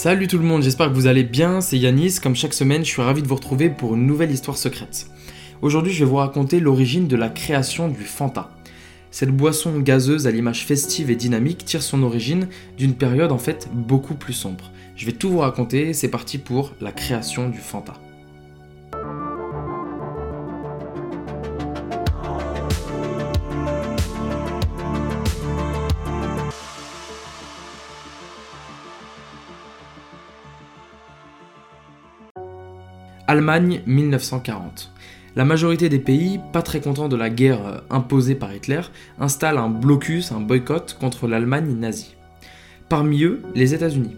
Salut tout le monde, j'espère que vous allez bien, c'est Yanis, comme chaque semaine je suis ravi de vous retrouver pour une nouvelle histoire secrète. Aujourd'hui je vais vous raconter l'origine de la création du Fanta. Cette boisson gazeuse à l'image festive et dynamique tire son origine d'une période en fait beaucoup plus sombre. Je vais tout vous raconter, c'est parti pour la création du Fanta. Allemagne 1940. La majorité des pays, pas très contents de la guerre euh, imposée par Hitler, installent un blocus, un boycott contre l'Allemagne nazie. Parmi eux, les États-Unis.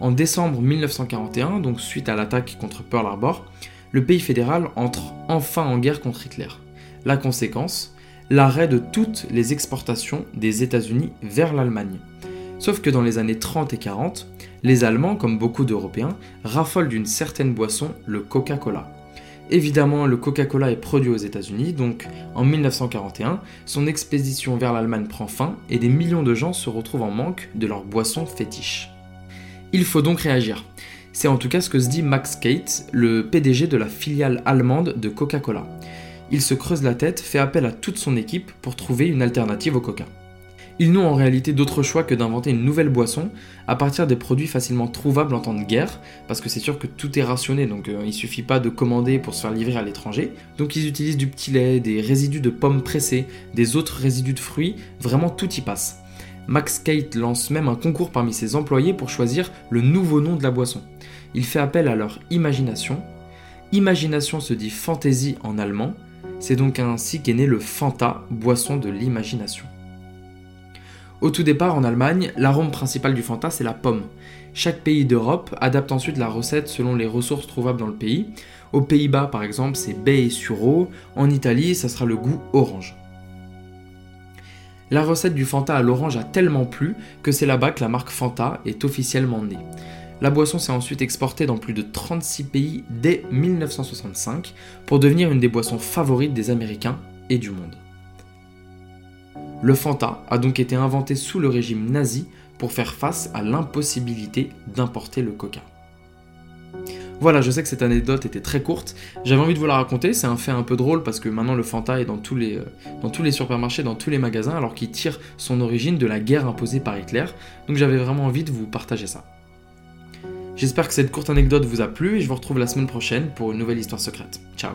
En décembre 1941, donc suite à l'attaque contre Pearl Harbor, le pays fédéral entre enfin en guerre contre Hitler. La conséquence, l'arrêt de toutes les exportations des États-Unis vers l'Allemagne. Sauf que dans les années 30 et 40, les Allemands, comme beaucoup d'Européens, raffolent d'une certaine boisson, le Coca-Cola. Évidemment, le Coca-Cola est produit aux États-Unis, donc en 1941, son expédition vers l'Allemagne prend fin et des millions de gens se retrouvent en manque de leur boisson fétiche. Il faut donc réagir. C'est en tout cas ce que se dit Max Kate, le PDG de la filiale allemande de Coca-Cola. Il se creuse la tête, fait appel à toute son équipe pour trouver une alternative au Coca. Ils n'ont en réalité d'autre choix que d'inventer une nouvelle boisson à partir des produits facilement trouvables en temps de guerre, parce que c'est sûr que tout est rationné, donc euh, il suffit pas de commander pour se faire livrer à l'étranger. Donc ils utilisent du petit lait, des résidus de pommes pressées, des autres résidus de fruits, vraiment tout y passe. Max Kate lance même un concours parmi ses employés pour choisir le nouveau nom de la boisson. Il fait appel à leur imagination. Imagination se dit fantaisie en allemand, c'est donc ainsi qu'est né le Fanta, boisson de l'imagination. Au tout départ, en Allemagne, l'arôme principal du Fanta, c'est la pomme. Chaque pays d'Europe adapte ensuite la recette selon les ressources trouvables dans le pays. Aux Pays-Bas, par exemple, c'est baie et sureau. En Italie, ça sera le goût orange. La recette du Fanta à l'orange a tellement plu que c'est là-bas que la marque Fanta est officiellement née. La boisson s'est ensuite exportée dans plus de 36 pays dès 1965 pour devenir une des boissons favorites des Américains et du monde. Le Fanta a donc été inventé sous le régime nazi pour faire face à l'impossibilité d'importer le coca. Voilà, je sais que cette anecdote était très courte, j'avais envie de vous la raconter, c'est un fait un peu drôle parce que maintenant le Fanta est dans tous les, euh, dans tous les supermarchés, dans tous les magasins, alors qu'il tire son origine de la guerre imposée par Hitler, donc j'avais vraiment envie de vous partager ça. J'espère que cette courte anecdote vous a plu et je vous retrouve la semaine prochaine pour une nouvelle histoire secrète. Ciao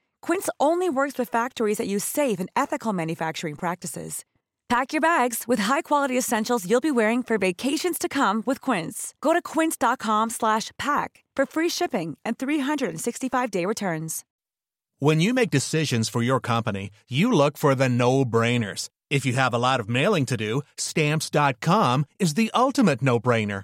Quince only works with factories that use safe and ethical manufacturing practices. Pack your bags with high-quality essentials you'll be wearing for vacations to come with Quince. Go to quince.com/pack for free shipping and 365-day returns. When you make decisions for your company, you look for the no-brainers. If you have a lot of mailing to do, stamps.com is the ultimate no-brainer.